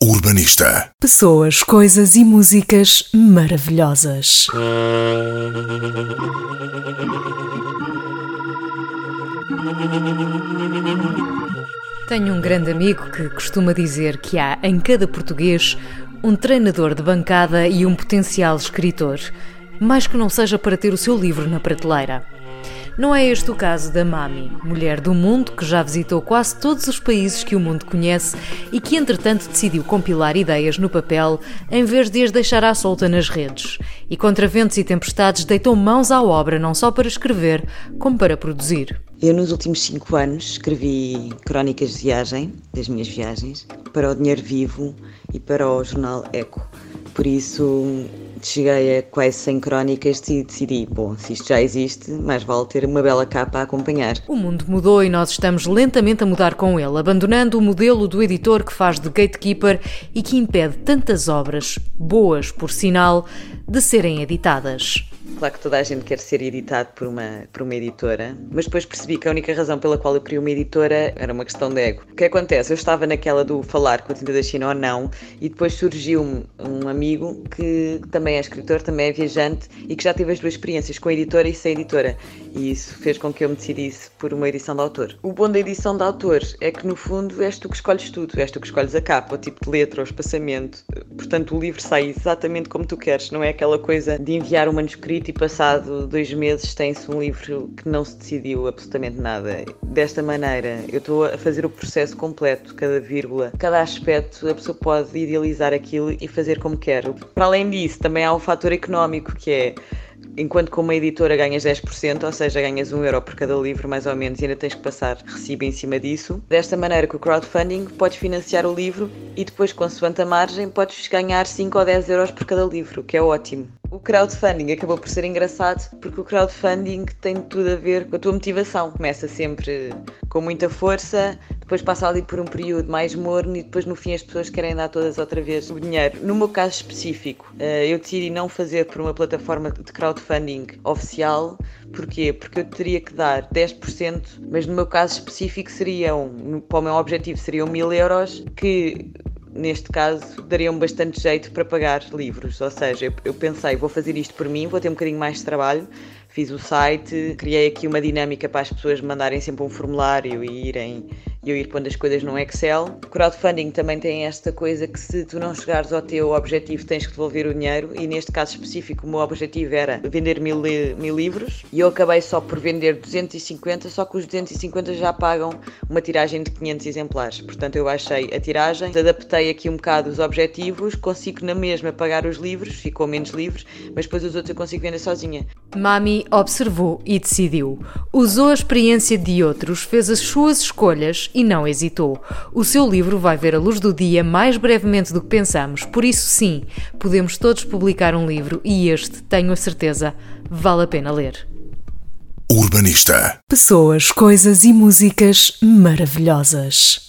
Urbanista. Pessoas, coisas e músicas maravilhosas. Tenho um grande amigo que costuma dizer que há em cada português um treinador de bancada e um potencial escritor, mais que não seja para ter o seu livro na prateleira. Não é este o caso da Mami, mulher do mundo que já visitou quase todos os países que o mundo conhece e que, entretanto, decidiu compilar ideias no papel em vez de as deixar à solta nas redes. E contra ventos e tempestades deitou mãos à obra não só para escrever, como para produzir. Eu, nos últimos cinco anos, escrevi crónicas de viagem, das minhas viagens, para o Dinheiro Vivo e para o jornal Eco. Por isso, cheguei a quase 100 crónicas e decidi, bom, se isto já existe, mais vale ter uma bela capa a acompanhar. O mundo mudou e nós estamos lentamente a mudar com ele, abandonando o modelo do editor que faz de gatekeeper e que impede tantas obras, boas por sinal, de serem editadas. Claro que toda a gente quer ser editado por uma, por uma editora, mas depois percebi que a única razão pela qual eu queria uma editora era uma questão de ego. O que acontece? Eu estava naquela do falar com a tinta da China ou não, e depois surgiu-me um amigo que também é escritor, também é viajante e que já teve as duas experiências com a editora e sem editora. E isso fez com que eu me decidisse por uma edição de autor. O bom da edição de autor é que, no fundo, és tu que escolhes tudo. És tu que escolhes a capa, o tipo de letra, o espaçamento. Portanto, o livro sai exatamente como tu queres. Não é aquela coisa de enviar um manuscrito e passado dois meses tem-se um livro que não se decidiu absolutamente nada. Desta maneira, eu estou a fazer o processo completo, cada vírgula, cada aspecto, a pessoa pode idealizar aquilo e fazer como quer. Para além disso, também há o fator económico que é enquanto com uma editora ganhas 10%, ou seja, ganhas 1 euro por cada livro, mais ou menos, e ainda tens que passar recibo em cima disso. Desta maneira, com o crowdfunding, podes financiar o livro e depois, consoante a margem, podes ganhar 5 ou 10 euros por cada livro, que é ótimo. O crowdfunding acabou por ser engraçado porque o crowdfunding tem tudo a ver com a tua motivação. Começa sempre com muita força, depois passa ali por um período mais morno e depois no fim as pessoas querem dar todas outra vez o dinheiro. No meu caso específico, eh, eu decidi não fazer por uma plataforma de crowdfunding oficial. Porquê? Porque eu teria que dar 10%, mas no meu caso específico seriam, para o meu objetivo seriam 1000 euros, que neste caso, dariam bastante jeito para pagar livros. Ou seja, eu, eu, pensei, vou fazer isto por mim, vou ter um bocadinho mais de trabalho. Fiz o site, criei aqui uma dinâmica para as pessoas mandarem sempre um formulário e irem e eu ir pondo as coisas num Excel. Crowdfunding também tem esta coisa que se tu não chegares ao teu objetivo tens que devolver o dinheiro e neste caso específico o meu objetivo era vender mil, mil livros e eu acabei só por vender 250, só que os 250 já pagam uma tiragem de 500 exemplares. Portanto eu baixei a tiragem, adaptei aqui um bocado os objetivos, consigo na mesma pagar os livros, ficou menos livros, mas depois os outros eu consigo vender sozinha. Mami observou e decidiu. Usou a experiência de outros, fez as suas escolhas e não hesitou. O seu livro vai ver a luz do dia mais brevemente do que pensamos, por isso, sim, podemos todos publicar um livro e este, tenho a certeza, vale a pena ler. Urbanista. Pessoas, coisas e músicas maravilhosas.